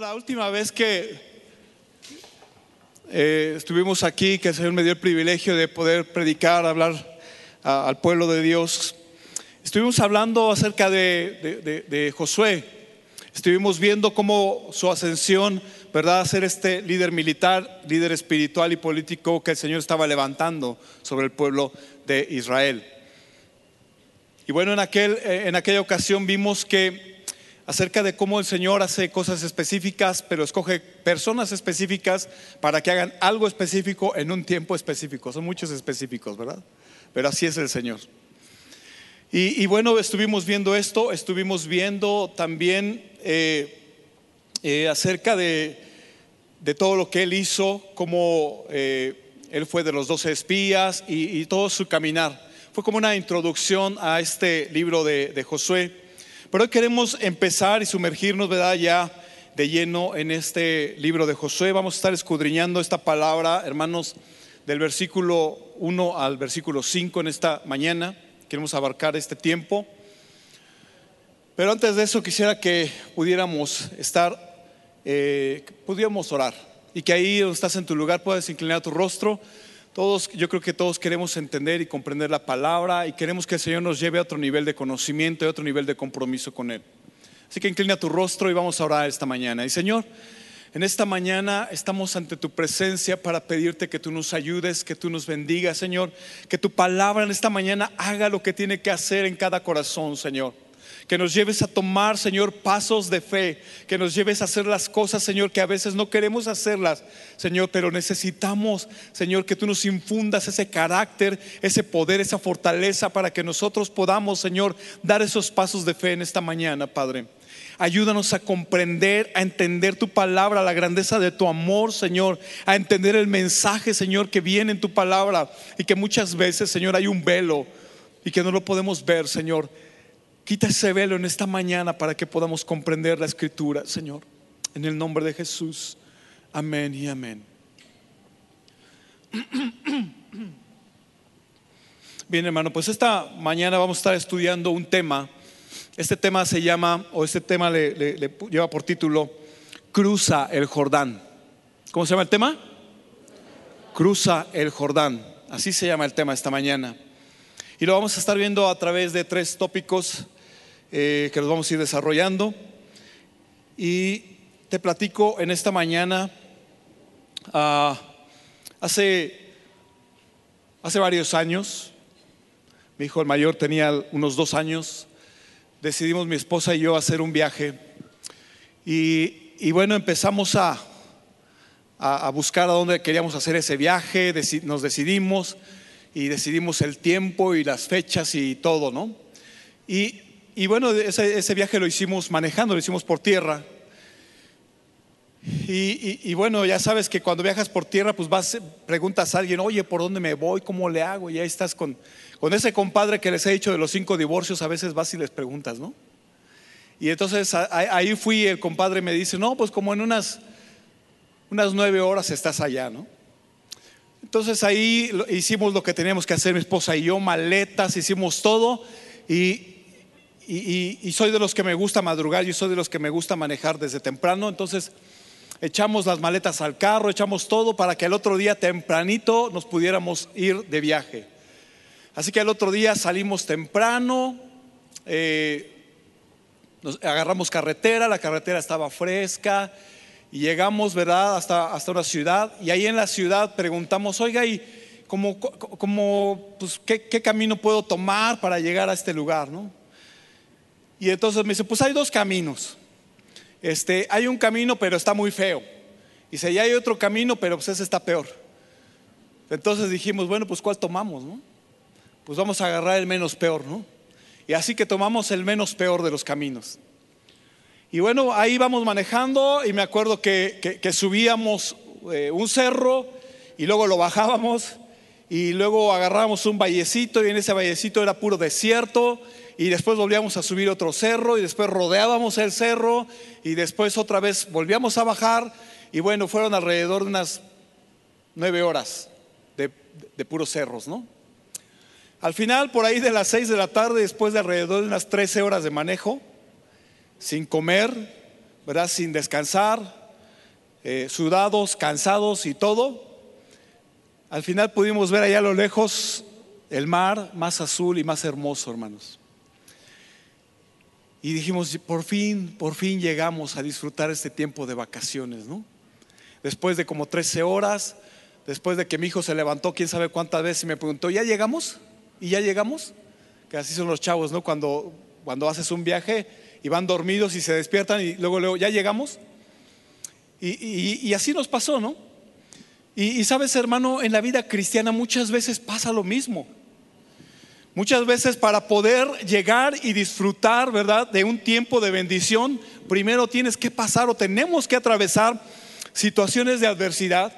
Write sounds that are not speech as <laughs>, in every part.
La última vez que eh, estuvimos aquí, que el Señor me dio el privilegio de poder predicar, hablar al pueblo de Dios, estuvimos hablando acerca de Josué. Estuvimos viendo cómo su ascensión, ¿verdad?, a ser este líder militar, líder espiritual y político que el Señor estaba levantando sobre el pueblo de Israel. Y bueno, en, aquel, eh, en aquella ocasión vimos que acerca de cómo el Señor hace cosas específicas, pero escoge personas específicas para que hagan algo específico en un tiempo específico. Son muchos específicos, ¿verdad? Pero así es el Señor. Y, bueno, estuvimos viendo esto, estuvimos viendo también eh, eh, acerca de, de todo lo que Él hizo, cómo eh, Él fue de los doce espías y, todo su caminar. Fue como una introducción a este libro de Josué. Pero hoy queremos empezar y sumergirnos, ¿verdad? Ya de lleno en este libro de Josué. Vamos a estar escudriñando esta palabra, hermanos, del versículo 1 al versículo 5 en esta mañana. Queremos abarcar este tiempo. Pero antes de eso quisiera que pudiéramos estar, eh, pudiéramos orar. Y que ahí donde estás en tu lugar puedas inclinar tu rostro. Todos, yo creo que todos queremos entender y comprender la palabra y queremos que el Señor nos lleve a otro nivel de conocimiento y a otro nivel de compromiso con Él. Así que inclina tu rostro y vamos a orar esta mañana. Y Señor, en esta mañana estamos ante tu presencia para pedirte que tú nos ayudes, que tú nos bendigas, Señor. Que tu palabra en esta mañana haga lo que tiene que hacer en cada corazón, Señor. Que nos lleves a tomar, Señor, pasos de fe. Que nos lleves a hacer las cosas, Señor, que a veces no queremos hacerlas, Señor, pero necesitamos, Señor, que tú nos infundas ese carácter, ese poder, esa fortaleza para que nosotros podamos, Señor, dar esos pasos de fe en esta mañana, Padre. Ayúdanos a comprender, a entender tu palabra, la grandeza de tu amor, Señor, a entender el mensaje, Señor, que viene en tu palabra y que muchas veces, Señor, hay un velo y que no lo podemos ver, Señor. Quita ese velo en esta mañana para que podamos comprender la escritura, Señor. En el nombre de Jesús. Amén y amén. <clears throat> Bien, hermano, pues esta mañana vamos a estar estudiando un tema. Este tema se llama, o este tema le, le- le lleva por título, Cruza el Jordán. ¿Cómo se llama el tema? Cruza el Jordán. Así se llama el tema esta mañana. Y lo vamos a estar viendo a través de tres tópicos eh, que los vamos a ir desarrollando. Y te platico en esta mañana, ah, hace, hace varios años, mi hijo el mayor tenía unos dos años, decidimos mi esposa y yo hacer un viaje. Y, bueno, empezamos a, a, buscar a dónde queríamos hacer ese viaje, nos decidimos y decidimos el tiempo y las fechas y todo, ¿no? Y, y bueno, ese, ese viaje lo hicimos manejando, lo hicimos por tierra. Y, y- bueno, ya sabes que cuando viajas por tierra, pues vas, preguntas a alguien, oye, ¿por dónde me voy? ¿Cómo le hago? Y ahí estás con, con ese compadre que les he dicho de los cinco divorcios, a veces vas y les preguntas, ¿no? Y entonces ahí fui, el compadre me dice, no, pues como en unas, unas nueve horas estás allá, ¿no? Entonces ahí hicimos lo que teníamos que hacer, mi esposa y yo, maletas, hicimos todo y, y- soy de los que me gusta madrugar, yo soy de los que me gusta manejar desde temprano, entonces echamos las maletas al carro, echamos todo para que el otro día tempranito nos pudiéramos ir de viaje. Así que el otro día salimos temprano, eh, nos agarramos carretera, la carretera estaba fresca y llegamos, ¿verdad?, hasta, hasta una ciudad y ahí en la ciudad preguntamos, oiga, ¿y cómo, pues, ¿qué, qué camino puedo tomar para llegar a este lugar, no? Y entonces me dice, pues hay dos caminos. Este, hay un camino, pero está muy feo. Y dice, y hay otro camino, pero pues ese está peor. Entonces dijimos, bueno, pues ¿cuál tomamos, no? Pues vamos a agarrar el menos peor, ¿no? Y así que tomamos el menos peor de los caminos. Y bueno, ahí vamos manejando y me acuerdo que, que- que subíamos eh, un cerro y luego lo bajábamos y luego agarrábamos un vallecito y en ese vallecito era puro desierto y después volvíamos a subir otro cerro y después rodeábamos el cerro y después otra vez volvíamos a bajar y bueno, fueron alrededor de unas nueve horas de, de puros cerros, ¿no? Al final, por ahí de las seis de la tarde, después de alrededor de unas 13 horas de manejo, sin comer, ¿verdad? Sin descansar, eh, sudados, cansados y todo. Al final pudimos ver allá a lo lejos el mar más azul y más hermoso, hermanos. Y dijimos, por fin, por fin llegamos a disfrutar este tiempo de vacaciones, ¿no? Después de como 13 horas, después de que mi hijo se levantó, quién sabe cuántas veces, y me preguntó, ¿ya llegamos? ¿Y ya llegamos? Que así son los chavos, ¿no? Cuando, cuando haces un viaje y van dormidos y se despiertan y luego, luego, ¿ya llegamos? Y, así nos pasó, ¿no? y sabes, hermano, en la vida cristiana muchas veces pasa lo mismo. Muchas veces para poder llegar y disfrutar, ¿verdad?, de un tiempo de bendición, primero tienes que pasar o tenemos que atravesar situaciones de adversidad.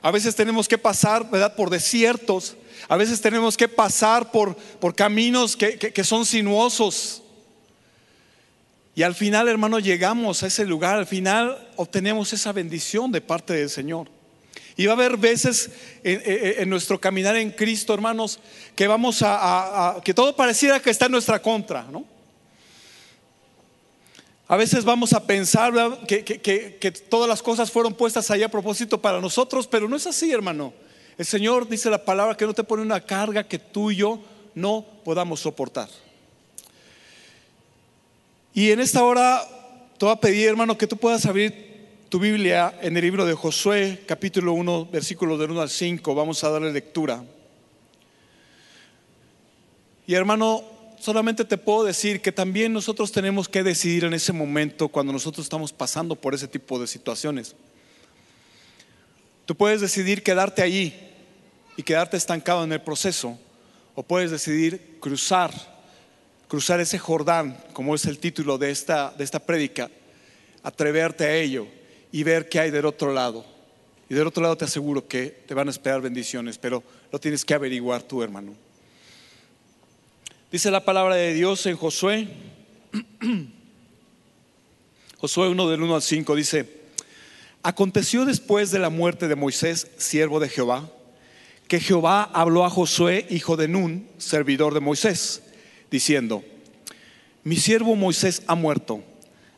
A veces tenemos que pasar, ¿verdad?, por desiertos. A veces tenemos que pasar por, por caminos que, que son sinuosos. Y al final, hermano, llegamos a ese lugar, al final obtenemos esa bendición de parte del Señor. Y va a haber veces en, nuestro caminar en Cristo, hermanos, que vamos a, que todo pareciera que está en nuestra contra, ¿no? A veces vamos a pensar que, que, todas las cosas fueron puestas ahí a propósito para nosotros, pero no es así, hermano. El Señor dice la palabra que no te pone una carga que tú y yo no podamos soportar. Y en esta hora te voy a pedir, hermano, que tú puedas abrir tu Biblia en el libro de Josué, capítulo 1, versículos del 1 al 5. Vamos a darle lectura. Y hermano, solamente te puedo decir que también nosotros tenemos que decidir en ese momento cuando nosotros estamos pasando por ese tipo de situaciones. Tú puedes decidir quedarte allí y quedarte estancado en el proceso, o puedes decidir cruzar, cruzar ese Jordán, como es el título de esta, de esta prédica, atreverte a ello y ver qué hay del otro lado. Y del otro lado te aseguro que te van a esperar bendiciones, pero lo tienes que averiguar tú, hermano. Dice la palabra de Dios en Josué, <clears throat> Josué 1 del 1 al 5, dice, aconteció después de la muerte de Moisés, siervo de Jehová, que Jehová habló a Josué, hijo de Nun, servidor de Moisés, diciendo, mi siervo Moisés ha muerto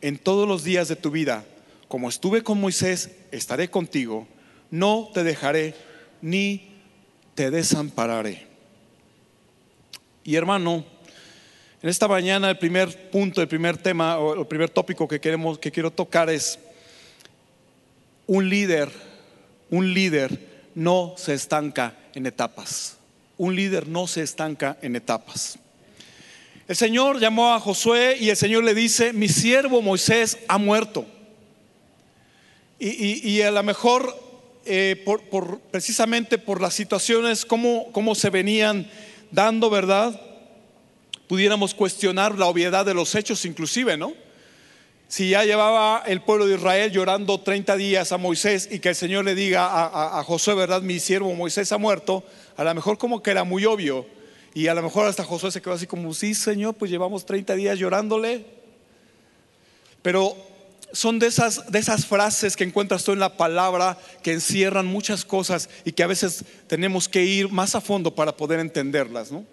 en todos los días de tu vida, como estuve con Moisés, estaré contigo, no te dejaré ni te desampararé. Y hermano, en esta mañana el primer punto, el primer tema o el primer tópico que queremos que quiero tocar es un líder, un líder no se estanca en etapas. Un líder no se estanca en etapas. El Señor llamó a Josué y el Señor le dice, mi siervo Moisés ha muerto. Y, a lo mejor, eh, por, precisamente por las situaciones, como cómo se venían dando, ¿verdad? Pudiéramos cuestionar la obviedad de los hechos inclusive, ¿no? Si ya llevaba el pueblo de Israel llorando 30 días a Moisés y que el Señor le diga a, a Josué, ¿verdad? Mi siervo Moisés ha muerto, a lo mejor como que era muy obvio. Y a lo mejor hasta Josué se quedó así como, sí, Señor, pues llevamos 30 días llorándole. Pero son de esas, de esas frases que encuentras tú en la palabra que encierran muchas cosas y que a veces tenemos que ir más a fondo para poder entenderlas. ¿no?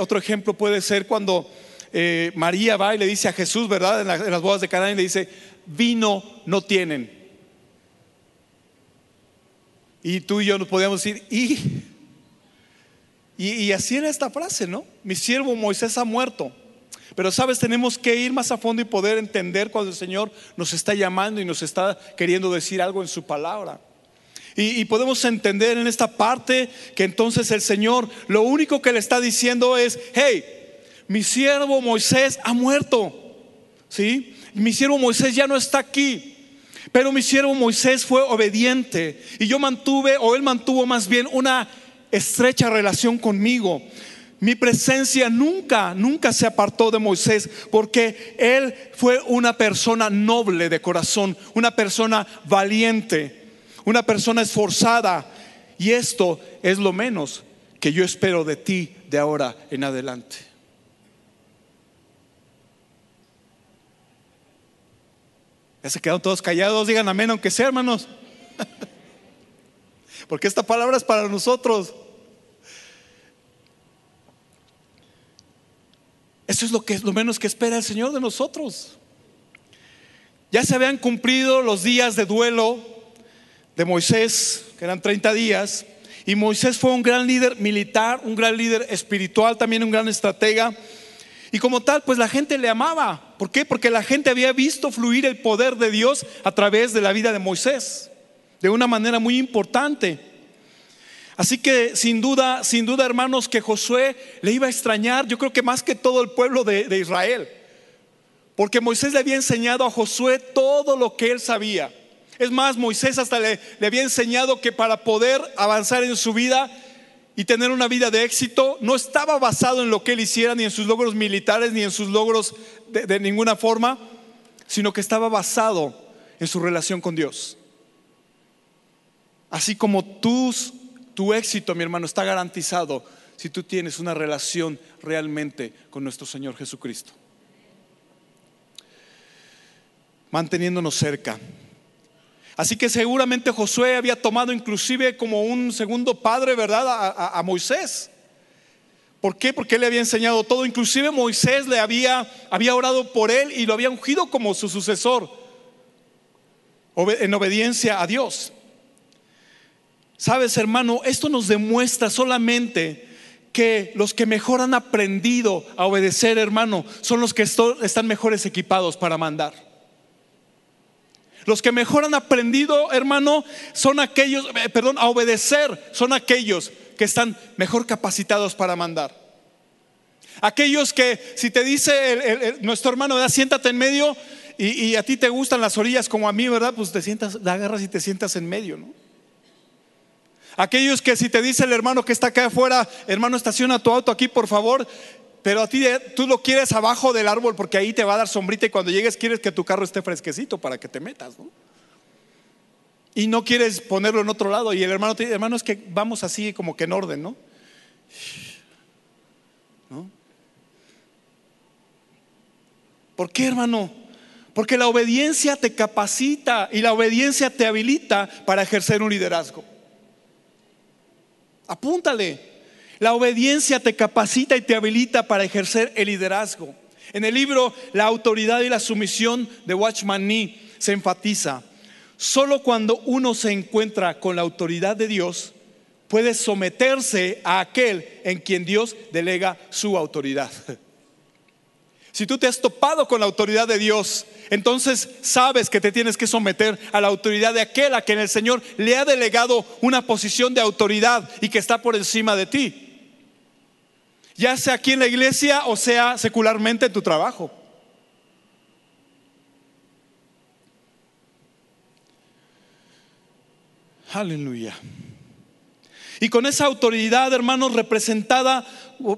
otro ejemplo puede ser cuando eh, María va y le dice a Jesús, ¿verdad? En, las bodas de Canaán y le dice, vino no tienen. Y tú y yo nos podíamos decir, ¿y? Y, así era esta frase, ¿no? Mi siervo Moisés ha muerto. Pero sabes, tenemos que ir más a fondo y poder entender cuando el Señor nos está llamando y nos está queriendo decir algo en su palabra. Y, y, podemos entender en esta parte que entonces el Señor lo único que le está diciendo es, hey, mi siervo Moisés ha muerto. ¿Sí? Mi siervo Moisés ya no está aquí. Pero mi siervo Moisés fue obediente y yo mantuve, o él mantuvo más bien una estrecha relación conmigo. mi presencia nunca, nunca se apartó de Moisés porque él fue una persona noble de corazón, una persona valiente, una persona esforzada. Y esto es lo menos que yo espero de ti de ahora en adelante. Ya se quedaron todos callados, digan amén, aunque sea, hermanos. <laughs> Porque esta palabra es para nosotros. Eso es lo que lo menos que espera el Señor de nosotros. Ya se habían cumplido los días de duelo de Moisés, que eran 30 días, y Moisés fue un gran líder militar, un gran líder espiritual, también un gran estratega. Y como tal, pues la gente le amaba. ¿Por qué? Porque la gente había visto fluir el poder de Dios a través de la vida de Moisés, de una manera muy importante. Así que sin duda, sin duda hermanos, que Josué le iba a extrañar, yo creo que más que todo el pueblo de, Israel, porque Moisés le había enseñado a Josué todo lo que él sabía. Es más, Moisés hasta le, había enseñado que para poder avanzar en su vida y tener una vida de éxito, no estaba basado en lo que él hiciera, ni en sus logros militares, ni en sus logros de, de ninguna forma, sino que estaba basado en su relación con Dios. Así como tus tu éxito, mi hermano, está garantizado si tú tienes una relación realmente con nuestro Señor Jesucristo. Manteniéndonos cerca. Así que seguramente Josué había tomado inclusive como un segundo padre, ¿verdad? A, Moisés. ¿Por qué? Porque él le había enseñado todo. Inclusive Moisés le había, había orado por él y lo había ungido como su sucesor en obediencia a Dios. Sabes, hermano, esto nos demuestra solamente que los que mejor han aprendido a obedecer, hermano, son los que están mejores equipados para mandar. Los que mejor han aprendido, hermano, son aquellos, eh, perdón, a obedecer, son aquellos que están mejor capacitados para mandar. Aquellos que si te dice nuestro hermano, da siéntate en medio y, y, a ti te gustan las orillas como a mí, ¿verdad? Pues te sientas, la agarras y te sientas en medio, ¿no? Aquellos que si te dice el hermano que está acá afuera, hermano, estaciona tu auto aquí, por favor, pero a ti tú lo quieres abajo del árbol porque ahí te va a dar sombrita y cuando llegues quieres que tu carro esté fresquecito para que te metas, ¿no? Y no quieres ponerlo en otro lado y el hermano te dice, hermano, es que vamos así como que en orden, ¿no? ¿No? ¿Por qué, hermano? Porque la obediencia te capacita y la obediencia te habilita para ejercer un liderazgo. Apúntale. La obediencia te capacita y te habilita para ejercer el liderazgo. En el libro La autoridad y la sumisión de Watchman Nee se enfatiza, solo cuando uno se encuentra con la autoridad de Dios, puede someterse a aquel en quien Dios delega su autoridad. <laughs> Si tú te has topado con la autoridad de Dios, entonces sabes que te tienes que someter a la autoridad de aquel a quien el Señor le ha delegado una posición de autoridad y que está por encima de ti. Ya sea aquí en la iglesia o sea secularmente en tu trabajo. Aleluya. Y con esa autoridad, hermanos, representada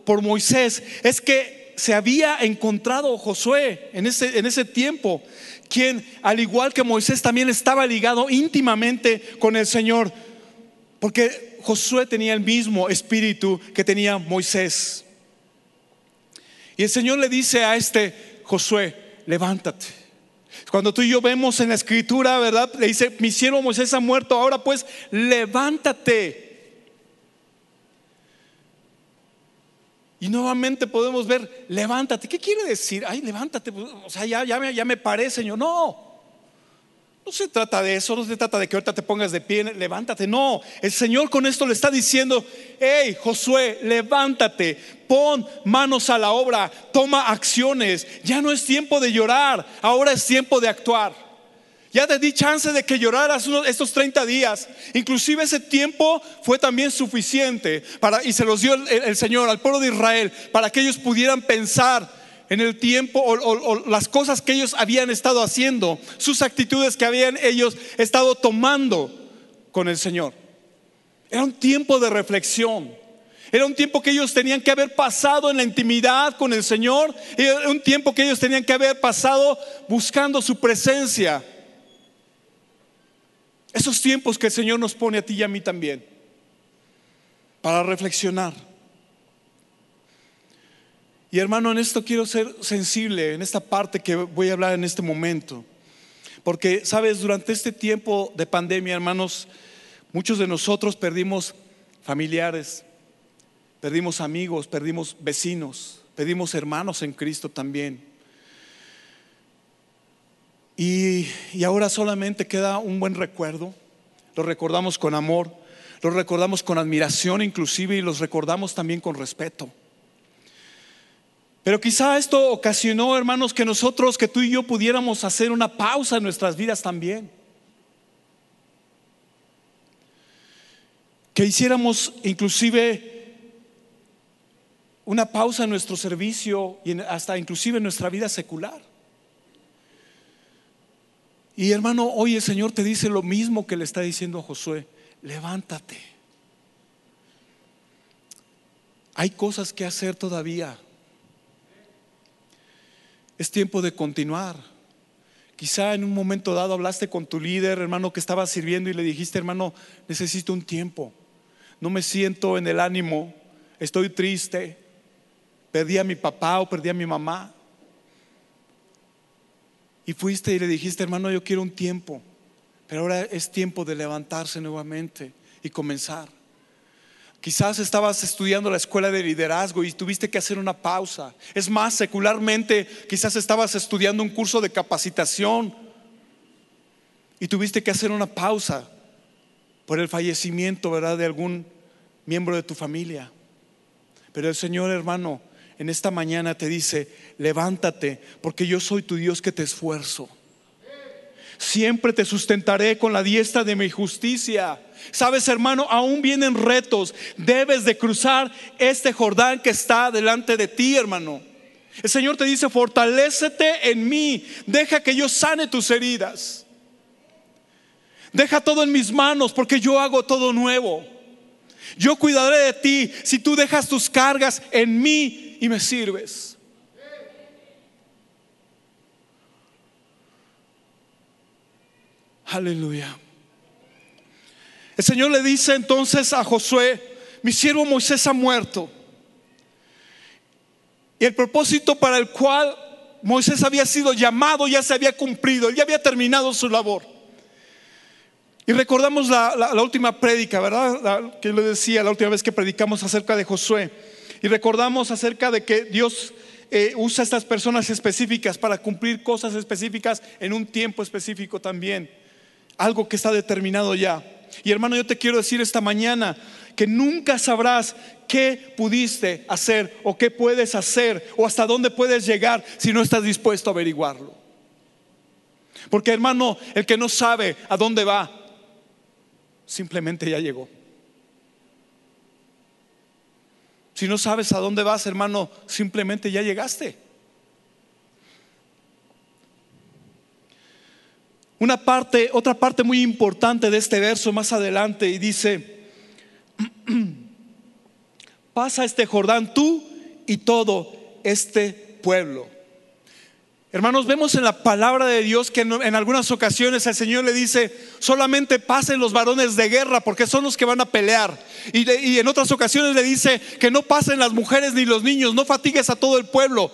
por Moisés, es que se había encontrado Josué en ese, en ese tiempo, quien al igual que Moisés también estaba ligado íntimamente con el Señor, porque Josué tenía el mismo espíritu que tenía Moisés. Y el Señor le dice a este Josué, levántate. Cuando tú y yo vemos en la escritura, ¿verdad? Le dice, mi siervo Moisés ha muerto, ahora pues levántate Y nuevamente podemos ver, levántate. ¿Qué quiere decir? Ay, levántate. O sea, ya, ya, me, ya me paré, Señor. No. No se trata de eso, no se trata de que ahorita te pongas de pie, levántate. No, el Señor con esto le está diciendo, hey Josué, levántate, pon manos a la obra, toma acciones. Ya no es tiempo de llorar, ahora es tiempo de actuar. Ya te di chance de que lloraras estos 30 días. Inclusive ese tiempo fue también suficiente para, y se los dio el, Señor al pueblo de Israel para que ellos pudieran pensar en el tiempo o, o, las cosas que ellos habían estado haciendo, sus actitudes que habían ellos estado tomando con el Señor. Era un tiempo de reflexión. Era un tiempo que ellos tenían que haber pasado en la intimidad con el Señor. Era un tiempo que ellos tenían que haber pasado buscando su presencia. Esos tiempos que el Señor nos pone a ti y a mí también. Para reflexionar. Y hermano, en esto quiero ser sensible, en esta parte que voy a hablar en este momento. Porque, sabes, durante este tiempo de pandemia, hermanos, muchos de nosotros perdimos familiares, perdimos amigos, perdimos vecinos, perdimos hermanos en Cristo también. Y, ahora solamente queda un buen recuerdo. Lo recordamos con amor, lo recordamos con admiración inclusive y los recordamos también con respeto. Pero quizá esto ocasionó, hermanos, que nosotros, que tú y yo pudiéramos hacer una pausa en nuestras vidas también. Que hiciéramos inclusive una pausa en nuestro servicio y hasta inclusive en nuestra vida secular. Y hermano, hoy el Señor te dice lo mismo que le está diciendo a Josué, levántate. Hay cosas que hacer todavía. Es tiempo de continuar. Quizá en un momento dado hablaste con tu líder, hermano, que estaba sirviendo y le dijiste, hermano, necesito un tiempo. No me siento en el ánimo, estoy triste, perdí a mi papá o perdí a mi mamá. Y fuiste y le dijiste, hermano, yo quiero un tiempo, pero ahora es tiempo de levantarse nuevamente y comenzar. Quizás estabas estudiando la escuela de liderazgo y tuviste que hacer una pausa. Es más, secularmente, quizás estabas estudiando un curso de capacitación y tuviste que hacer una pausa por el fallecimiento, ¿verdad?, de algún miembro de tu familia. Pero el Señor, hermano, en esta mañana te dice, levántate, porque yo soy tu Dios que te esfuerzo. Siempre te sustentaré con la diestra de mi justicia. Sabes, hermano, aún vienen retos. Debes de cruzar este Jordán que está delante de ti, hermano. El Señor te dice, fortalécete en mí. Deja que yo sane tus heridas. Deja todo en mis manos porque yo hago todo nuevo. Yo cuidaré de ti si tú dejas tus cargas en mí y me sirves. Aleluya. El Señor le dice entonces a Josué, mi siervo Moisés ha muerto. Y el propósito para el cual Moisés había sido llamado ya se había cumplido, él ya había terminado su labor. Y recordamos la, última prédica, ¿verdad? que le decía la última vez que predicamos acerca de Josué. Y recordamos acerca de que Dios eh, usa estas personas específicas para cumplir cosas específicas en un tiempo específico también. Algo que está determinado ya. Y hermano, yo te quiero decir esta mañana que nunca sabrás qué pudiste hacer o qué puedes hacer o hasta dónde puedes llegar si no estás dispuesto a averiguarlo. Porque hermano, el que no sabe a dónde va, simplemente ya llegó. Si no sabes a dónde vas, hermano, simplemente ya llegaste. Una parte, otra parte muy importante de este verso más adelante y dice, <clears throat> pasa este Jordán tú y todo este pueblo. Hermanos, vemos en la palabra de Dios que en, algunas ocasiones el Señor le dice, solamente pasen los varones de guerra porque son los que van a pelear. Y, en otras ocasiones le dice que no pasen las mujeres ni los niños, no fatigues a todo el pueblo.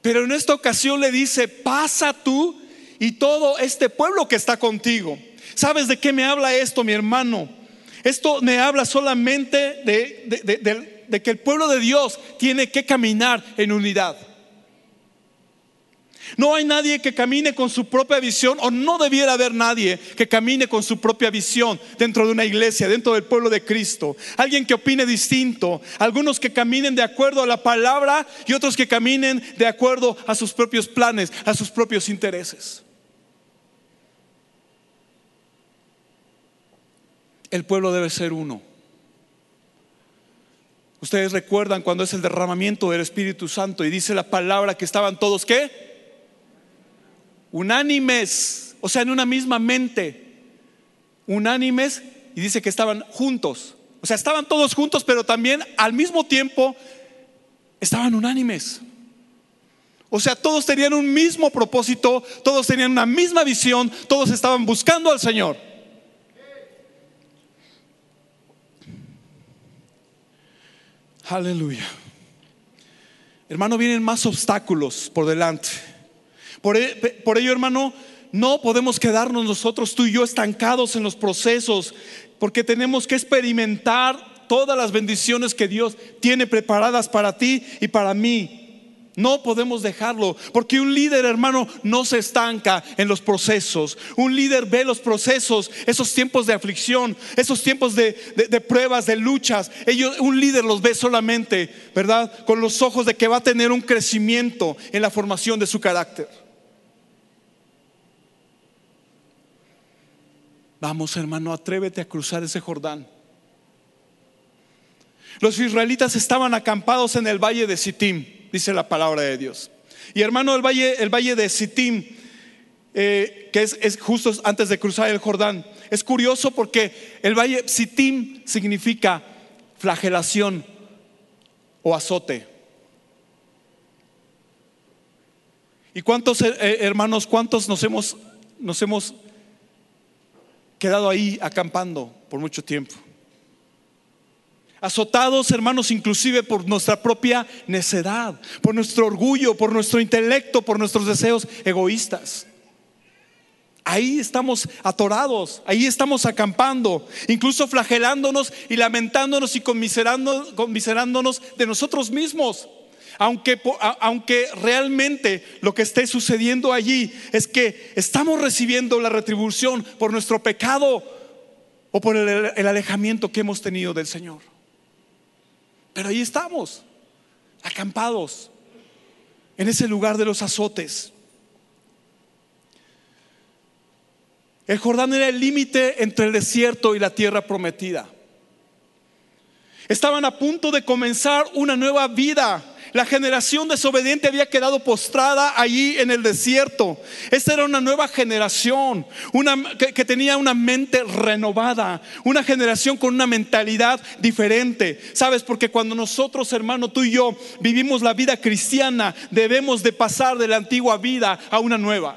Pero en esta ocasión le dice, pasa tú y todo este pueblo que está contigo. ¿Sabes de qué me habla esto, mi hermano? Esto me habla solamente de, de que el pueblo de Dios tiene que caminar en unidad. No hay nadie que camine con su propia visión o no debiera haber nadie que camine con su propia visión dentro de una iglesia, dentro del pueblo de Cristo. Alguien que opine distinto, algunos que caminen de acuerdo a la palabra y otros que caminen de acuerdo a sus propios planes, a sus propios intereses. El pueblo debe ser uno. Ustedes recuerdan cuando es el derramamiento del Espíritu Santo y dice la palabra que estaban todos qué? Unánimes, o sea, en una misma mente. Unánimes y dice que estaban juntos, O sea, estaban todos juntos, pero también al mismo tiempo estaban unánimes. O sea, todos tenían un mismo propósito, todos tenían una misma visión, todos estaban buscando al Señor. Aleluya. Hermano, vienen más obstáculos por delante. Por, e, por, ello, hermano, no podemos quedarnos nosotros, tú y yo, estancados en los procesos, porque tenemos que experimentar todas las bendiciones que Dios tiene preparadas para ti y para mí. No podemos dejarlo, porque un líder, hermano, no se estanca en los procesos. Un líder ve los procesos, esos tiempos de aflicción, esos tiempos de, pruebas, de luchas. Un líder los ve solamente, ¿verdad? Con los ojos de que va a tener un crecimiento en la formación de su carácter. Vamos, hermano, atrévete a cruzar ese Jordán. Los israelitas estaban acampados en el valle de Sittim dice la palabra de Dios. Y hermano, el valle, el valle de Sittim, eh, que es, justo antes de cruzar el Jordán, es curioso porque el valle Sittim significa flagelación o azote. ¿Y cuántos eh, hermanos, cuántos nos hemos, nos hemos quedado ahí acampando por mucho tiempo? azotados, hermanos, inclusive por nuestra propia necedad, por nuestro orgullo, por nuestro intelecto, por nuestros deseos egoístas. Ahí estamos atorados, ahí estamos acampando, incluso flagelándonos y lamentándonos y conmiserándonos de nosotros mismos. Aunque, aunque realmente lo que esté sucediendo allí es que estamos recibiendo la retribución por nuestro pecado o por el alejamiento que hemos tenido del Señor. Pero ahí estamos, acampados, en ese lugar de los azotes. El Jordán era el límite entre el desierto y la tierra prometida. Estaban a punto de comenzar una nueva vida la generación desobediente había quedado postrada allí en el desierto. Esta era una nueva generación, una, que, que tenía una mente renovada, una generación con una mentalidad diferente. ¿Sabes? Porque cuando nosotros, hermano, tú y yo vivimos la vida cristiana, debemos de pasar de la antigua vida a una nueva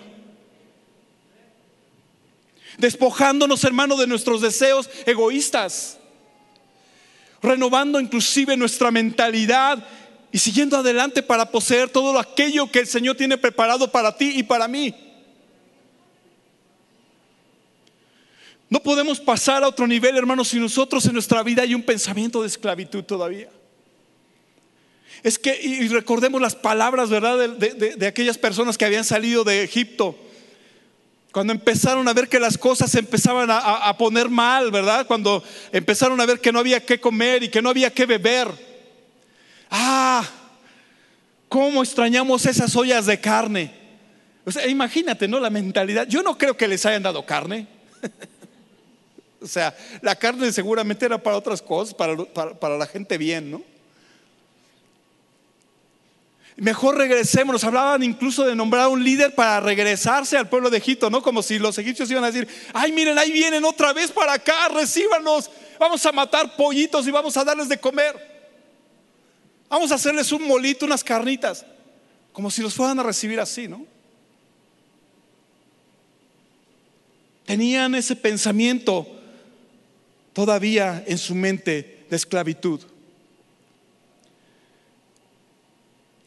despojándonos, hermano, de nuestros deseos egoístas, renovando inclusive nuestra mentalidad y siguiendo adelante para poseer todo aquello que el Señor tiene preparado para ti y para mí. No podemos pasar a otro nivel, hermanos, si nosotros en nuestra vida hay un pensamiento de esclavitud todavía. Es que, y recordemos las palabras, ¿verdad?, de, aquellas personas que habían salido de Egipto. Cuando empezaron a ver que las cosas se empezaban a, a poner mal, ¿verdad? Cuando empezaron a ver que no había que comer y que no había que beber. Ah, ¿cómo extrañamos esas ollas de carne? O sea, imagínate, ¿no? La mentalidad. Yo no creo que les hayan dado carne. <laughs> o sea, la carne seguramente era para otras cosas, para, para, la gente bien, ¿no? Mejor regresemos. Hablaban incluso de nombrar a un líder para regresarse al pueblo de Egipto, ¿no? Como si los egipcios iban a decir, ay, miren, ahí vienen otra vez para acá, recíbanos, vamos a matar pollitos y vamos a darles de comer. Vamos a hacerles un molito, unas carnitas, como si los fueran a recibir así, ¿no? Tenían ese pensamiento todavía en su mente de esclavitud.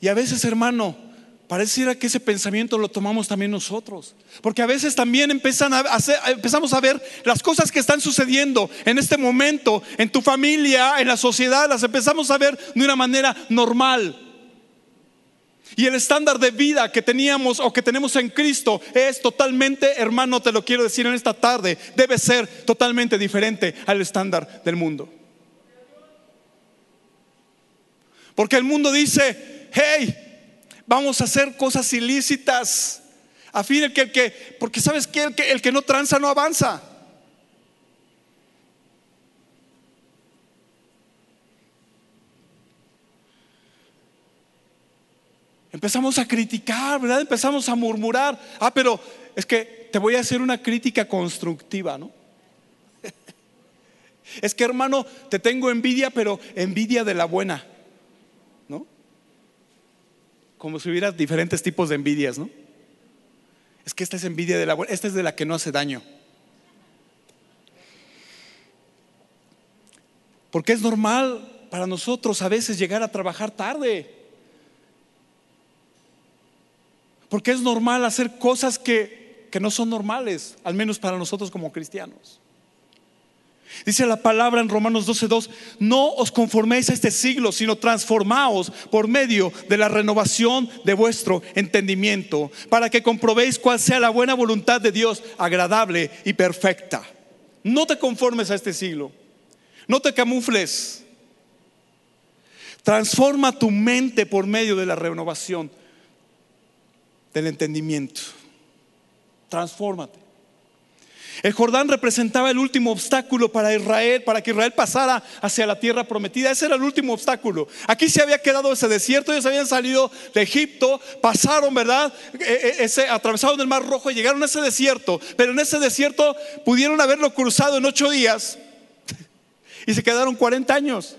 Y a veces, hermano, Pareciera que ese pensamiento lo tomamos también nosotros. Porque a veces también a empezamos a ver las cosas que están sucediendo en este momento, en tu familia, en la sociedad, las empezamos a ver de una manera normal. Y el estándar de vida que teníamos o que tenemos en Cristo es totalmente, hermano, te lo quiero decir en esta tarde, debe ser totalmente diferente al estándar del mundo. Porque el mundo dice, hey, vamos a hacer cosas ilícitas. A fin de que el que, porque sabes que el que, no tranza no avanza. Empezamos a criticar, ¿verdad? Empezamos a murmurar. Ah, pero es que te voy a hacer una crítica constructiva, ¿no? <laughs> Es que hermano, te tengo envidia, pero envidia de la buena. Como si hubiera diferentes tipos de envidias, ¿no? Es que esta es envidia de la buena, esta es de la que no hace daño. Porque es normal para nosotros a veces llegar a trabajar tarde. Porque es normal hacer cosas que, que no son normales, al menos para nosotros como cristianos. Dice la palabra en Romanos 12:2, no os conforméis a este siglo, sino transformaos por medio de la renovación de vuestro entendimiento, para que comprobéis cuál sea la buena voluntad de Dios, agradable y perfecta. No te conformes a este siglo, no te camufles. Transforma tu mente por medio de la renovación del entendimiento. Transfórmate. El Jordán representaba el último obstáculo para Israel, para que Israel pasara hacia la tierra prometida. Ese era el último obstáculo. Aquí se había quedado ese desierto, ellos habían salido de Egipto, pasaron, ¿verdad? E, e, ese, atravesaron el Mar Rojo y llegaron a ese desierto. Pero en ese desierto pudieron haberlo cruzado en ocho días <laughs> y se quedaron 40 años.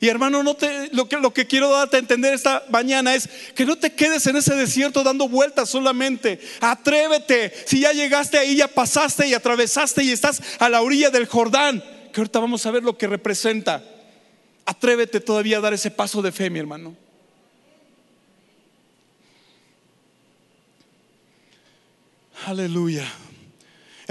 Y hermano, lo, que, lo que quiero darte a entender esta mañana es que no te quedes en ese desierto dando vueltas solamente. Atrévete. Si ya llegaste ahí, ya pasaste y atravesaste y estás a la orilla del Jordán, que ahorita vamos a ver lo que representa. Atrévete todavía a dar ese paso de fe, mi hermano. Aleluya.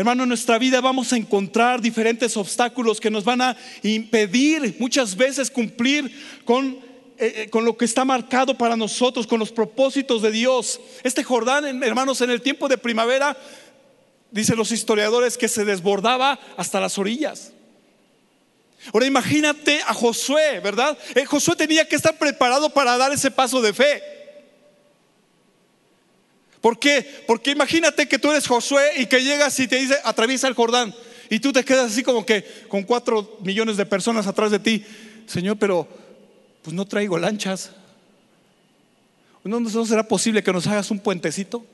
Hermano, en nuestra vida vamos a encontrar diferentes obstáculos que nos van a impedir muchas veces cumplir con, eh, eh, con lo que está marcado para nosotros, con los propósitos de Dios. Este Jordán, hermanos, en el tiempo de primavera, dicen los historiadores, que se desbordaba hasta las orillas. Ahora imagínate a Josué, ¿verdad? Eh, Josué tenía que estar preparado para dar ese paso de fe. ¿Por qué? Porque imagínate que tú eres Josué y que llegas y te dice, atraviesa el Jordán. Y tú te quedas así como que con cuatro millones de personas atrás de ti. Señor, pero pues no traigo lanchas. ¿No, ¿No será posible que nos hagas un puentecito?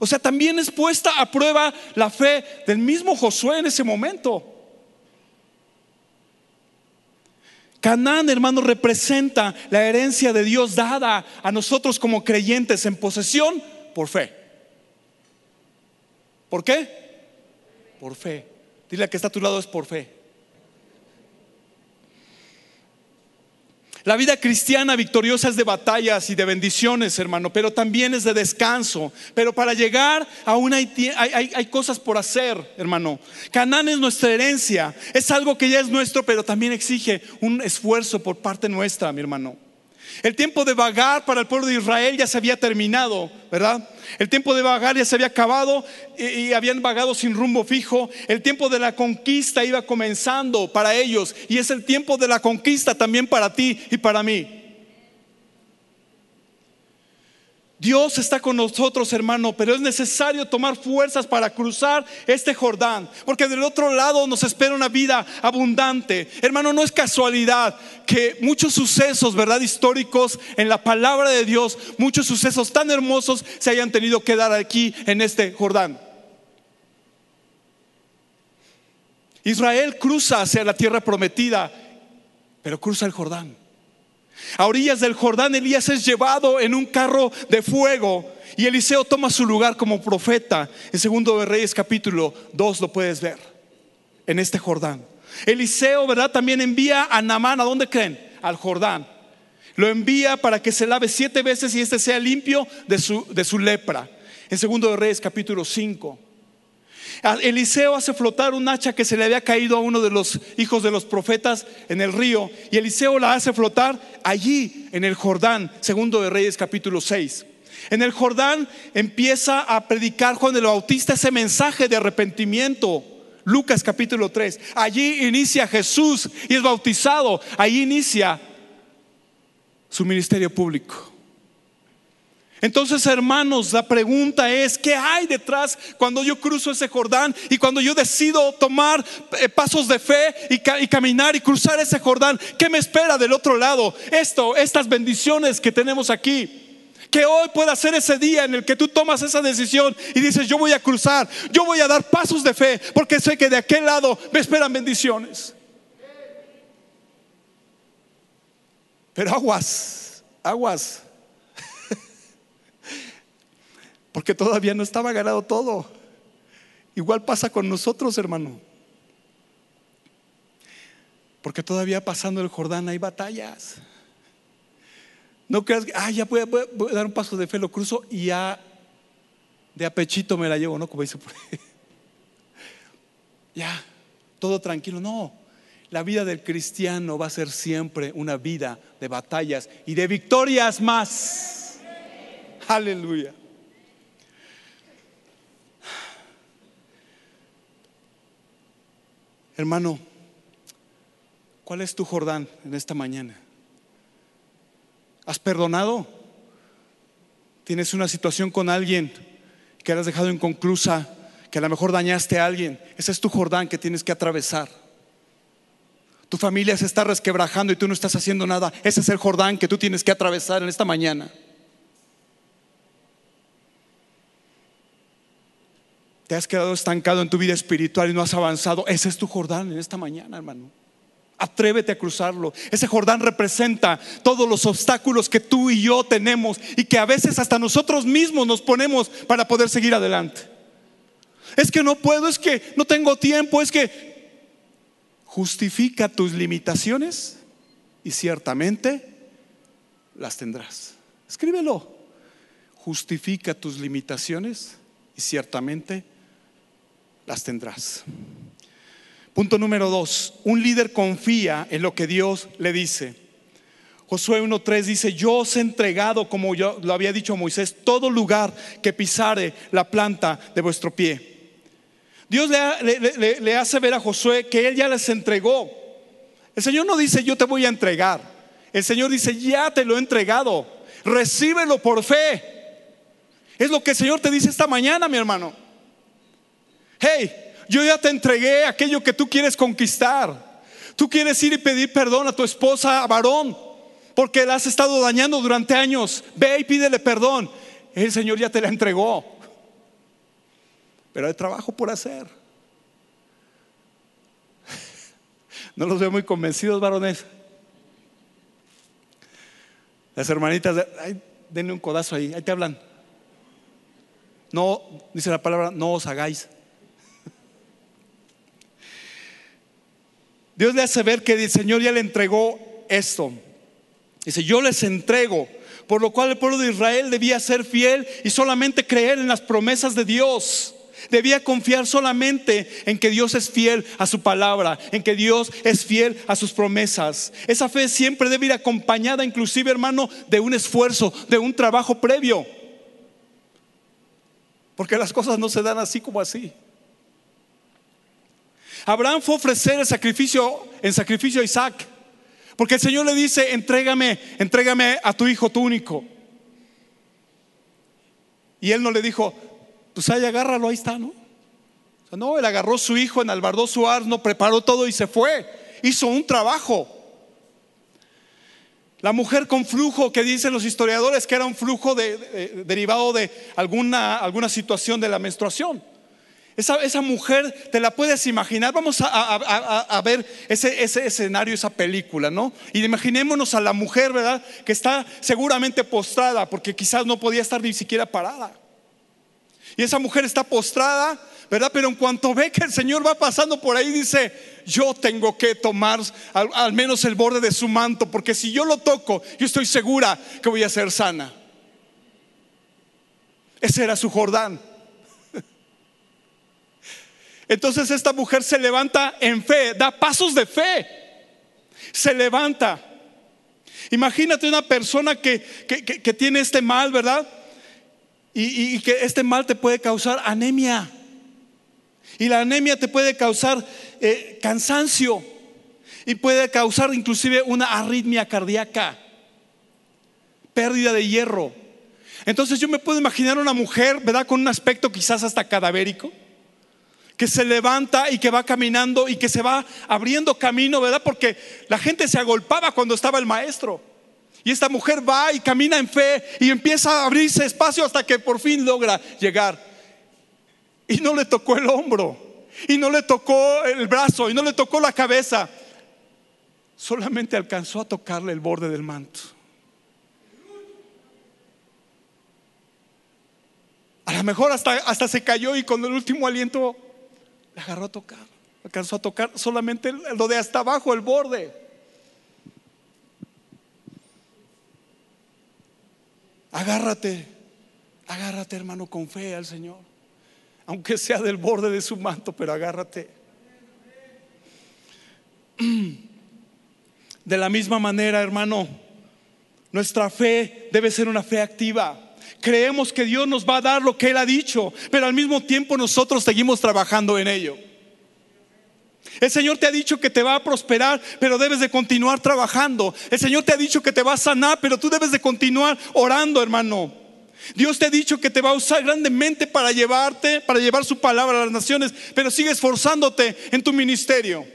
O sea, también es puesta a prueba la fe del mismo Josué en ese momento. Canaán, hermano, representa la herencia de Dios dada a nosotros como creyentes en posesión por fe. ¿Por qué? Por fe. Dile a que está a tu lado es por fe. La vida cristiana victoriosa es de batallas y de bendiciones, hermano, pero también es de descanso. Pero para llegar a una hay, hay, cosas por hacer, hermano. Canaán es nuestra herencia, es algo que ya es nuestro, pero también exige un esfuerzo por parte nuestra, mi hermano. El tiempo de vagar para el pueblo de Israel ya se había terminado, ¿verdad? El tiempo de vagar ya se había acabado y, habían vagado sin rumbo fijo. El tiempo de la conquista iba comenzando para ellos y es el tiempo de la conquista también para ti y para mí. Dios está con nosotros, hermano, pero es necesario tomar fuerzas para cruzar este Jordán, porque del otro lado nos espera una vida abundante. Hermano, no es casualidad que muchos sucesos, ¿verdad? Históricos en la palabra de Dios, muchos sucesos tan hermosos se hayan tenido que dar aquí en este Jordán. Israel cruza hacia la tierra prometida, pero cruza el Jordán. A orillas del Jordán, Elías es llevado en un carro de fuego y Eliseo toma su lugar como profeta. En segundo de Reyes capítulo 2 lo puedes ver, en este Jordán. Eliseo, ¿verdad? También envía a Namán, ¿a dónde creen? Al Jordán. Lo envía para que se lave siete veces y este sea limpio de su, de su lepra. En segundo de Reyes capítulo 5. Eliseo hace flotar un hacha que se le había caído a uno de los hijos de los profetas en el río y Eliseo la hace flotar allí en el Jordán, segundo de Reyes capítulo 6. En el Jordán empieza a predicar Juan el Bautista ese mensaje de arrepentimiento. Lucas capítulo 3. Allí inicia Jesús y es bautizado. Allí inicia su ministerio público. Entonces, hermanos, la pregunta es, ¿qué hay detrás cuando yo cruzo ese Jordán y cuando yo decido tomar eh, pasos de fe y, caminar y cruzar ese Jordán? ¿Qué me espera del otro lado? Esto, estas bendiciones que tenemos aquí. Que hoy pueda ser ese día en el que tú tomas esa decisión y dices, yo voy a cruzar, yo voy a dar pasos de fe, porque sé que de aquel lado me esperan bendiciones. Pero aguas, aguas. Porque todavía no estaba ganado todo. Igual pasa con nosotros, hermano. Porque todavía pasando el Jordán hay batallas. No creas que, ah, ya voy a, dar un paso de fe, lo cruzo y ya de apechito me la llevo, ¿no? Como dice. <laughs> Ya, todo tranquilo. No, la vida del cristiano va a ser siempre una vida de batallas y de victorias más. Aleluya. Hermano, ¿cuál es tu Jordán en esta mañana? ¿Has perdonado? ¿Tienes una situación con alguien que has dejado inconclusa, que a lo mejor dañaste a alguien? Ese es tu Jordán que tienes que atravesar. Tu familia se está resquebrajando y tú no estás haciendo nada. Ese es el Jordán que tú tienes que atravesar en esta mañana. Te has quedado estancado en tu vida espiritual y no has avanzado. Ese es tu Jordán en esta mañana, hermano. Atrévete a cruzarlo. Ese Jordán representa todos los obstáculos que tú y yo tenemos y que a veces hasta nosotros mismos nos ponemos para poder seguir adelante. Es que no puedo, es que no tengo tiempo, es que justifica tus limitaciones y ciertamente las tendrás. Escríbelo. Justifica tus limitaciones y ciertamente las tendrás. Punto número dos, un líder confía en lo que Dios le dice. Josué 1.3 dice, yo os he entregado, como yo lo había dicho Moisés, todo lugar que pisare la planta de vuestro pie. Dios le, hace ver a Josué que él ya les entregó. El Señor no dice, yo te voy a entregar. El Señor dice, ya te lo he entregado. Recíbelo por fe. Es lo que el Señor te dice esta mañana, mi hermano. Hey, yo ya te entregué aquello que tú quieres conquistar. Tú quieres ir y pedir perdón a tu esposa, varón, porque la has estado dañando durante años. Ve y pídele perdón. El Señor ya te la entregó pero hay trabajo por hacer. <laughs> No los veo muy convencidos, varones. Las hermanitas, denle un codazo ahí, ahí te hablan. No, dice la palabra, no os hagáis. Dios le hace ver que el Señor ya le entregó esto. Dice, yo les entrego, por lo cual el pueblo de Israel debía ser fiel y solamente creer en las promesas de Dios. Debía confiar solamente en que Dios es fiel a su palabra, en que Dios es fiel a sus promesas. Esa fe siempre debe ir acompañada, inclusive hermano, de un esfuerzo, de un trabajo previo. Porque las cosas no se dan así como así. Abraham fue a ofrecer el sacrificio en sacrificio a Isaac. Porque el Señor le dice, entrégame, entrégame a tu hijo, tu único. Y él no le dijo, pues ahí agárralo, ahí está, ¿no? No, él agarró su hijo, enalbardó su arno, preparó todo y se fue. Hizo un trabajo. La mujer con flujo, que dicen los historiadores que era un flujo derivado de alguna, alguna situación de la menstruación. Esa, esa, mujer, te la puedes imaginar. Vamos a, ver ese, ese, escenario, esa película, ¿no? Y imaginémonos a la mujer, ¿verdad? Que está seguramente postrada porque quizás no podía estar ni siquiera parada. Y esa mujer está postrada, ¿verdad? Pero en cuanto ve que el Señor va pasando por ahí, dice, yo tengo que tomar al, menos el borde de su manto, porque si yo lo toco, yo estoy segura que voy a ser sana. Ese era su Jordán. Entonces esta mujer se levanta en fe, da pasos de fe, se levanta. Imagínate una persona que, que tiene este mal, ¿verdad? y, que este mal te puede causar anemia. Y la anemia te puede causar eh, cansancio y puede causar inclusive una arritmia cardíaca, pérdida de hierro. Entonces yo me puedo imaginar una mujer, ¿verdad? Con un aspecto quizás hasta cadavérico, que se levanta y que va caminando y que se va abriendo camino, ¿verdad? Porque la gente se agolpaba cuando estaba el maestro. Y esta mujer va y camina en fe y empieza a abrirse espacio hasta que por fin logra llegar. Y no le tocó el hombro, y no le tocó el brazo, y no le tocó la cabeza. Solamente alcanzó a tocarle el borde del manto. A lo mejor hasta, hasta se cayó y con el último aliento le agarró a tocar. Alcanzó a tocar solamente lo de hasta abajo, el borde. Agárrate, agárrate hermano con fe al Señor. Aunque sea del borde de su manto, pero agárrate. De la misma manera, hermano, nuestra fe debe ser una fe activa. Creemos que Dios nos va a dar lo que Él ha dicho, pero al mismo tiempo nosotros seguimos trabajando en ello. El Señor te ha dicho que te va a prosperar, pero debes de continuar trabajando. El Señor te ha dicho que te va a sanar, pero tú debes de continuar orando, hermano. Dios te ha dicho que te va a usar grandemente para llevarte, para llevar su palabra a las naciones, pero sigue esforzándote en tu ministerio.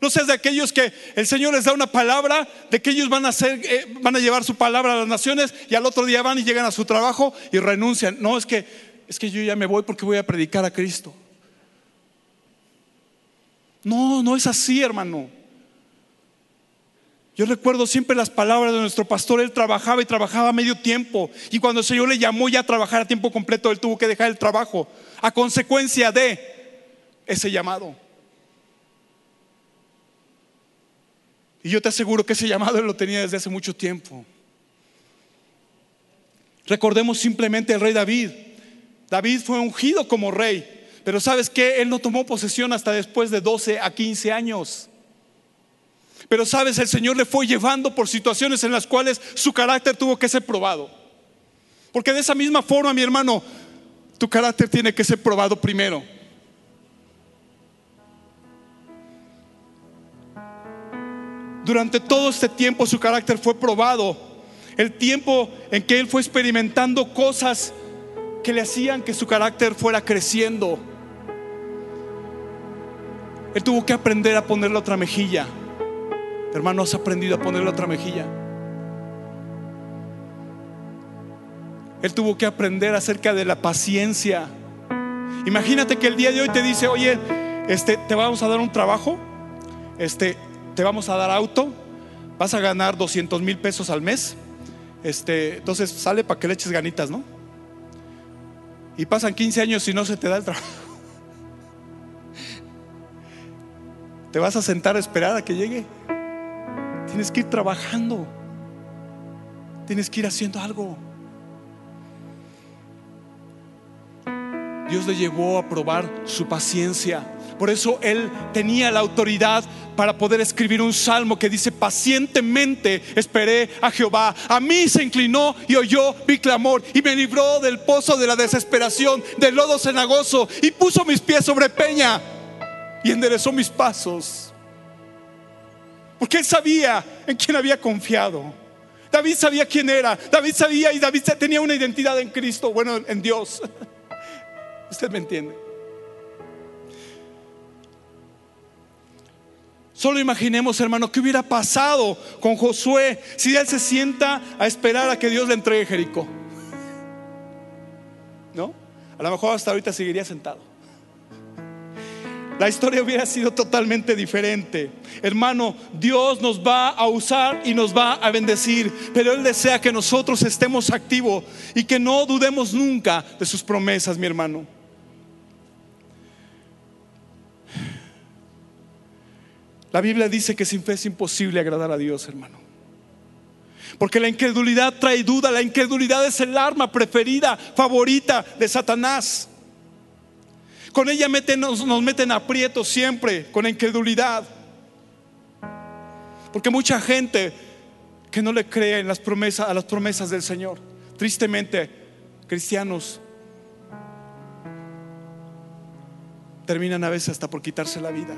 No seas de aquellos que el Señor les da una palabra, de que ellos van a hacer, eh, van a llevar su palabra a las naciones y al otro día van y llegan a su trabajo y renuncian. No, es que es que yo ya me voy porque voy a predicar a Cristo. No, no es así, hermano. Yo recuerdo siempre las palabras de nuestro pastor, él trabajaba y trabajaba medio tiempo. Y cuando el Señor le llamó ya a trabajar a tiempo completo, él tuvo que dejar el trabajo a consecuencia de ese llamado. Y yo te aseguro que ese llamado él lo tenía desde hace mucho tiempo. Recordemos simplemente al rey David. David fue ungido como rey. Pero sabes que Él no tomó posesión hasta después de 12 a 15 años. Pero sabes, el Señor le fue llevando por situaciones en las cuales su carácter tuvo que ser probado. Porque de esa misma forma, mi hermano, tu carácter tiene que ser probado primero. Durante todo este tiempo su carácter fue probado. El tiempo en que él fue experimentando cosas que le hacían que su carácter fuera creciendo. Él tuvo que aprender a ponerle otra mejilla. Hermano, has aprendido a ponerle otra mejilla. Él tuvo que aprender acerca de la paciencia. Imagínate que el día de hoy te dice, oye, este, te vamos a dar un trabajo, este, te vamos a dar auto, vas a ganar 200 mil pesos al mes. Este, entonces sale para que le eches ganitas, ¿no? Y pasan 15 años y no se te da el trabajo. <laughs> ¿Te vas a sentar a esperar a que llegue? Tienes que ir trabajando. Tienes que ir haciendo algo. Dios le llevó a probar su paciencia. Por eso él tenía la autoridad para poder escribir un salmo que dice, pacientemente esperé a Jehová. A mí se inclinó y oyó mi clamor y me libró del pozo de la desesperación, del lodo cenagoso y puso mis pies sobre peña y enderezó mis pasos. Porque él sabía en quién había confiado. David sabía quién era. David sabía y David tenía una identidad en Cristo, bueno, en Dios. <laughs> Usted me entiende. Solo imaginemos, hermano, qué hubiera pasado con Josué si él se sienta a esperar a que Dios le entregue Jericó. ¿No? A lo mejor hasta ahorita seguiría sentado la historia hubiera sido totalmente diferente. Hermano, Dios nos va a usar y nos va a bendecir, pero Él desea que nosotros estemos activos y que no dudemos nunca de sus promesas, mi hermano. La Biblia dice que sin fe es imposible agradar a Dios, hermano. Porque la incredulidad trae duda, la incredulidad es el arma preferida, favorita de Satanás. Con ella nos, nos meten aprietos siempre, con la incredulidad. Porque mucha gente que no le cree en las promesas, a las promesas del Señor, tristemente, cristianos, terminan a veces hasta por quitarse la vida.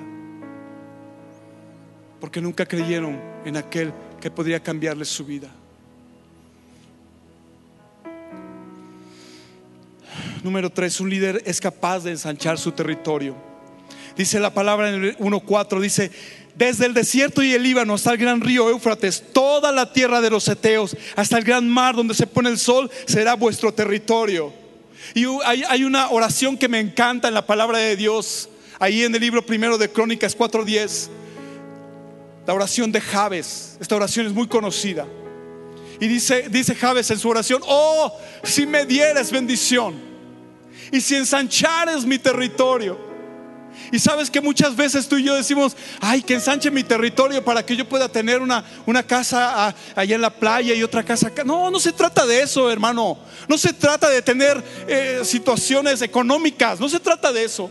Porque nunca creyeron en aquel que podría cambiarles su vida. Número tres, un líder es capaz de ensanchar su territorio. Dice la palabra en el 1.4, dice, desde el desierto y el Líbano hasta el gran río Éufrates, toda la tierra de los Eteos, hasta el gran mar donde se pone el sol, será vuestro territorio. Y hay, hay una oración que me encanta en la palabra de Dios, ahí en el libro primero de Crónicas 4.10, la oración de Javes. Esta oración es muy conocida. Y dice, dice en su oración, oh, si me dieres bendición y si ensanchares mi territorio y sabes que muchas veces tú y yo decimos, ay, que ensanche mi territorio para que yo pueda tener una, una casa allá en la playa y otra casa acá. No, no se trata de eso, hermano. No se trata de tener eh, situaciones económicas. No se trata de eso.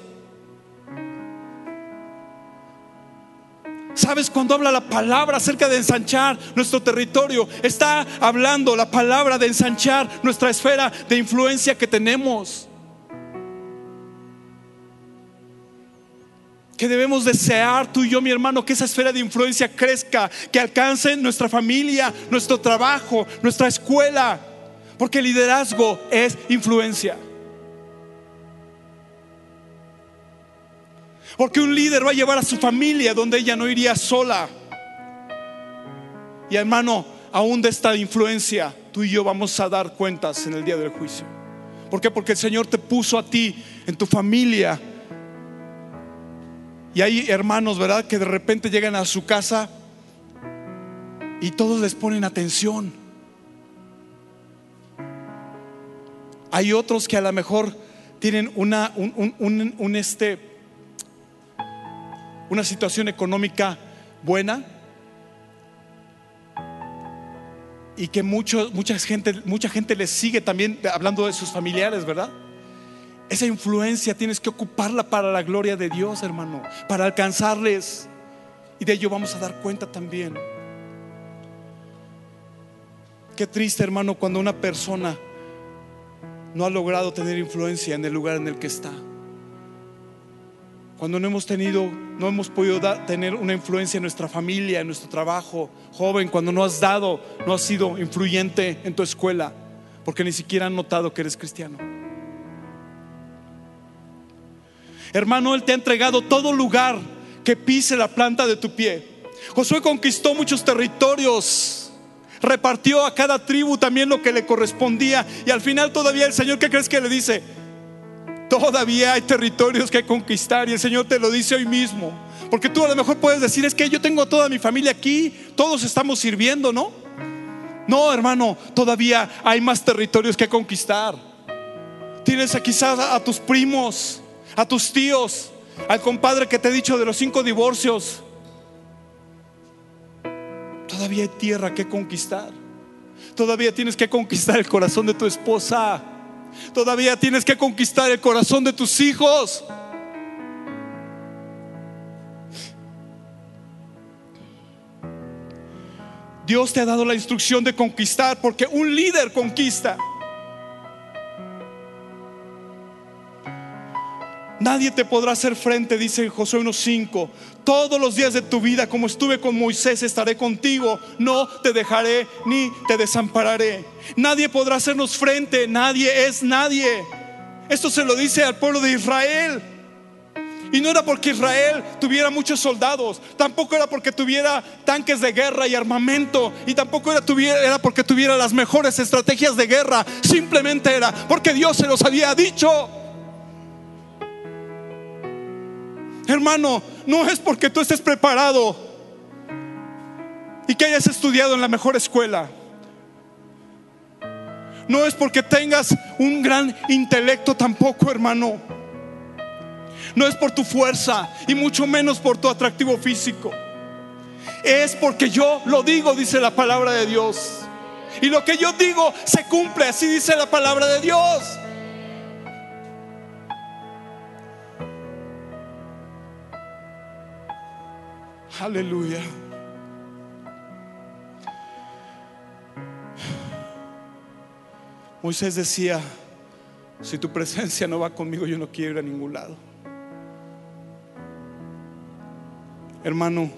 ¿Sabes cuando habla la palabra acerca de ensanchar nuestro territorio? Está hablando la palabra de ensanchar nuestra esfera de influencia que tenemos. que debemos desear tú y yo, mi hermano, que esa esfera de influencia crezca, que alcance nuestra familia, nuestro trabajo, nuestra escuela, porque liderazgo es influencia. Porque un líder va a llevar a su familia donde ella no iría sola. Y hermano, aún de esta influencia, tú y yo vamos a dar cuentas en el día del juicio. ¿Por qué? Porque el Señor te puso a ti, en tu familia, y hay hermanos, ¿verdad?, que de repente llegan a su casa y todos les ponen atención. Hay otros que a lo mejor tienen una, un, este, una situación económica buena y que mucho, mucha, gente, mucha gente les sigue también hablando de sus familiares, ¿verdad? Esa influencia tienes que ocuparla para la gloria de Dios, hermano, para alcanzarles. Y de ello vamos a dar cuenta también. Qué triste, hermano, cuando una persona no ha logrado tener influencia en el lugar en el que está. Cuando no hemos tenido, no hemos podido tener una influencia en nuestra familia, en nuestro trabajo. Joven, cuando no has dado, no has sido influyente en tu escuela, porque ni siquiera han notado que eres cristiano. Hermano, Él te ha entregado todo lugar que pise la planta de tu pie. Josué conquistó muchos territorios, repartió a cada tribu también lo que le correspondía y al final todavía el Señor, ¿qué crees que le dice? Todavía hay territorios que conquistar y el Señor te lo dice hoy mismo. Porque tú a lo mejor puedes decir, es que yo tengo a toda mi familia aquí, todos estamos sirviendo, ¿no? No, hermano, todavía hay más territorios que conquistar. Tienes quizás a tus primos, a tus tíos, al compadre que te he dicho de los cinco divorcios. Todavía hay tierra que conquistar. Todavía tienes que conquistar el corazón de tu esposa. Todavía tienes que conquistar el corazón de tus hijos. Dios te ha dado la instrucción de conquistar porque un líder conquista. Nadie te podrá hacer frente, dice Josué 1.5. Todos los días de tu vida, como estuve con Moisés, estaré contigo. No te dejaré ni te desampararé. Nadie podrá hacernos frente. Nadie es nadie. Esto se lo dice al pueblo de Israel. Y no era porque Israel tuviera muchos soldados, tampoco era porque tuviera tanques de guerra y armamento, y tampoco era, era porque tuviera las mejores estrategias de guerra, simplemente era porque Dios se los había dicho. Hermano, no es porque tú estés preparado y que hayas estudiado en la mejor escuela. No es porque tengas un gran intelecto tampoco, hermano. No es por tu fuerza y mucho menos por tu atractivo físico. Es porque yo lo digo, dice la palabra de Dios. Y lo que yo digo se cumple, así dice la palabra de Dios. Aleluya. Moisés decía, si tu presencia no va conmigo, yo no quiero ir a ningún lado. Hermano,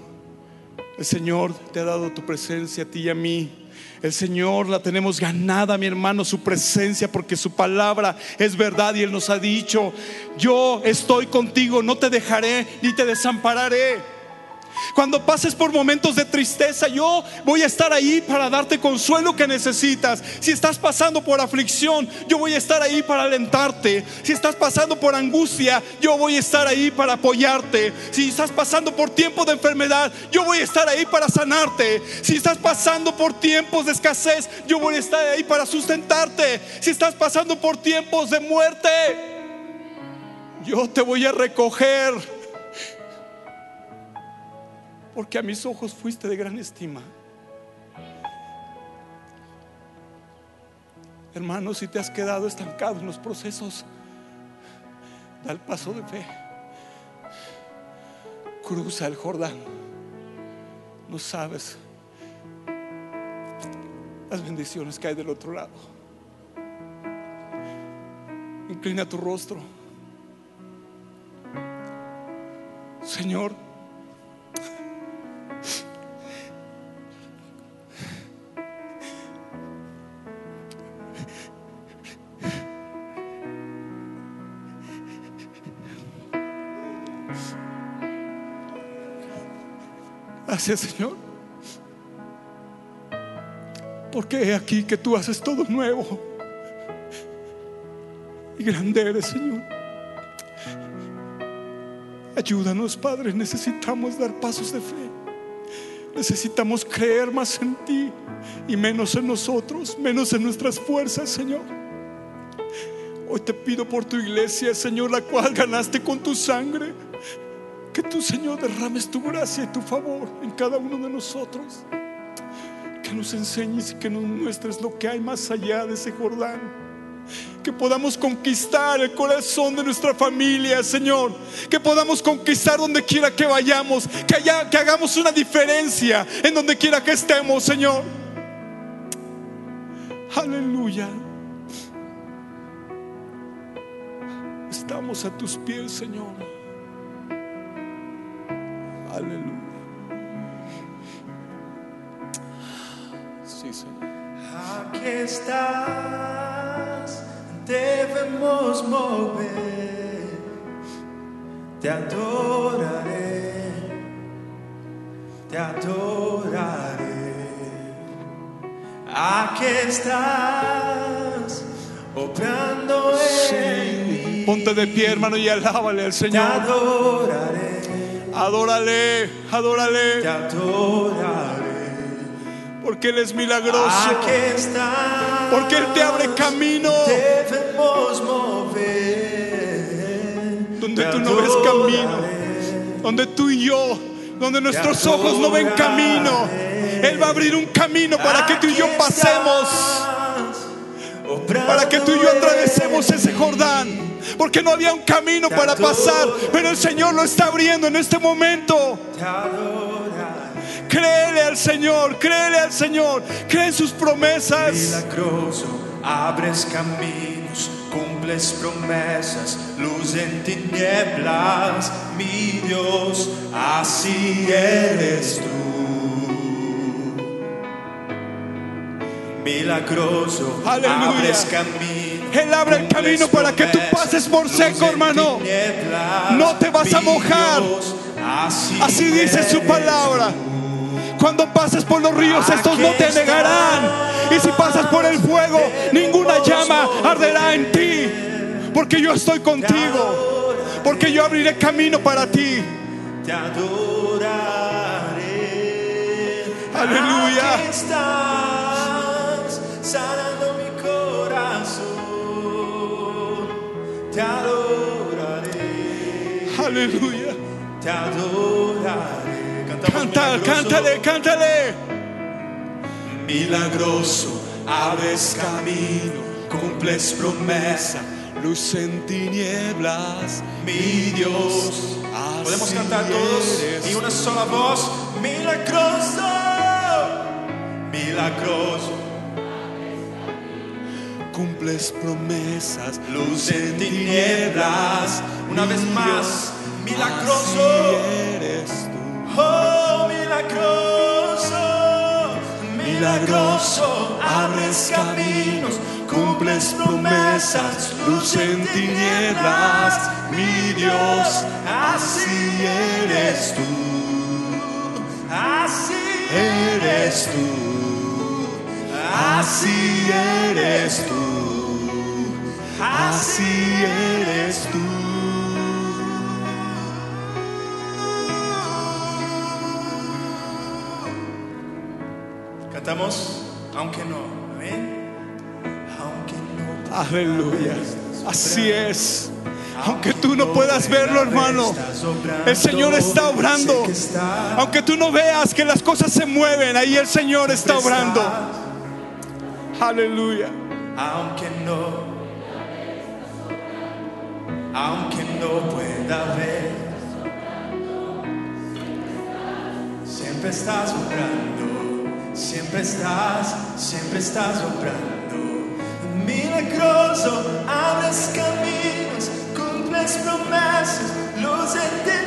el Señor te ha dado tu presencia a ti y a mí. El Señor la tenemos ganada, mi hermano, su presencia, porque su palabra es verdad y Él nos ha dicho, yo estoy contigo, no te dejaré ni te desampararé. Cuando pases por momentos de tristeza, yo voy a estar ahí para darte consuelo que necesitas. Si estás pasando por aflicción, yo voy a estar ahí para alentarte. Si estás pasando por angustia, yo voy a estar ahí para apoyarte. Si estás pasando por tiempos de enfermedad, yo voy a estar ahí para sanarte. Si estás pasando por tiempos de escasez, yo voy a estar ahí para sustentarte. Si estás pasando por tiempos de muerte, yo te voy a recoger porque a mis ojos fuiste de gran estima. Hermano, si te has quedado estancado en los procesos, da el paso de fe. Cruza el Jordán. No sabes las bendiciones que hay del otro lado. Inclina tu rostro. Señor, Gracias, Señor. Porque he aquí que tú haces todo nuevo. Y grande eres, Señor. Ayúdanos, Padre. Necesitamos dar pasos de fe. Necesitamos creer más en ti y menos en nosotros, menos en nuestras fuerzas, Señor. Hoy te pido por tu iglesia, Señor, la cual ganaste con tu sangre. Que tu Señor derrames tu gracia y tu favor en cada uno de nosotros. Que nos enseñes y que nos muestres lo que hay más allá de ese Jordán. Que podamos conquistar el corazón de nuestra familia, Señor. Que podamos conquistar donde quiera que vayamos. Que, haya, que hagamos una diferencia en donde quiera que estemos, Señor. Aleluya. Estamos a tus pies, Señor. Estás, debemos mover, te adoraré, te adoraré. Aquí estás, obrando en mí. Ponte de pie, hermano, y alábale al Te Señor. adoraré, Adórale, adórale, te adoraré. Porque Él es milagroso. Porque Él te abre camino Debemos mover. donde tú no ves camino, donde tú y yo, donde nuestros ojos no ven camino. Él va a abrir un camino para que tú y yo pasemos, para que tú y yo atravesemos ese Jordán. Porque no había un camino para pasar, pero el Señor lo está abriendo en este momento. Créele al Señor, créele al Señor, cree en sus promesas. Milagroso, abres caminos, cumples promesas, luz en tinieblas, mi Dios, así eres tú. Milagroso, Aleluya. abres caminos. Él abre el camino para que tú pases por seco, hermano. No te vas a mojar. Así, dice su palabra. Cuando pases por los ríos, estos no te Aquí anegarán. Y si pasas por el fuego, ninguna llama arderá en ti. Porque yo estoy contigo. Porque yo abriré camino para ti. te adoraré. Aleluya. Sanando mi corazón. Te adoraré. Aleluya. Te adoraré. Canta, cántale, cántale. Milagroso, abres camino, cumples promesa. Luz en tinieblas, mi Dios. Podemos cantar todos y una sola voz. Milagroso, milagroso, Cumples promesas, luz en tinieblas. Una vez más, milagroso. Oh milagroso, milagroso, abres caminos, cumples promesas, luz en tinieblas, mi Dios, así eres tú, así eres tú, así eres tú, así eres tú. Cantamos, aunque no, amén. Aunque no. Aleluya. Así es. Aunque tú no puedas verlo, hermano, el Señor está obrando. Aunque tú no veas que las cosas se mueven, ahí el Señor está obrando. Aleluya. Aunque no, aunque no pueda ver, siempre estás obrando, Siempre estás, siempre estás obrando. Milagroso, abres caminos, cumples promesas, luz eterna.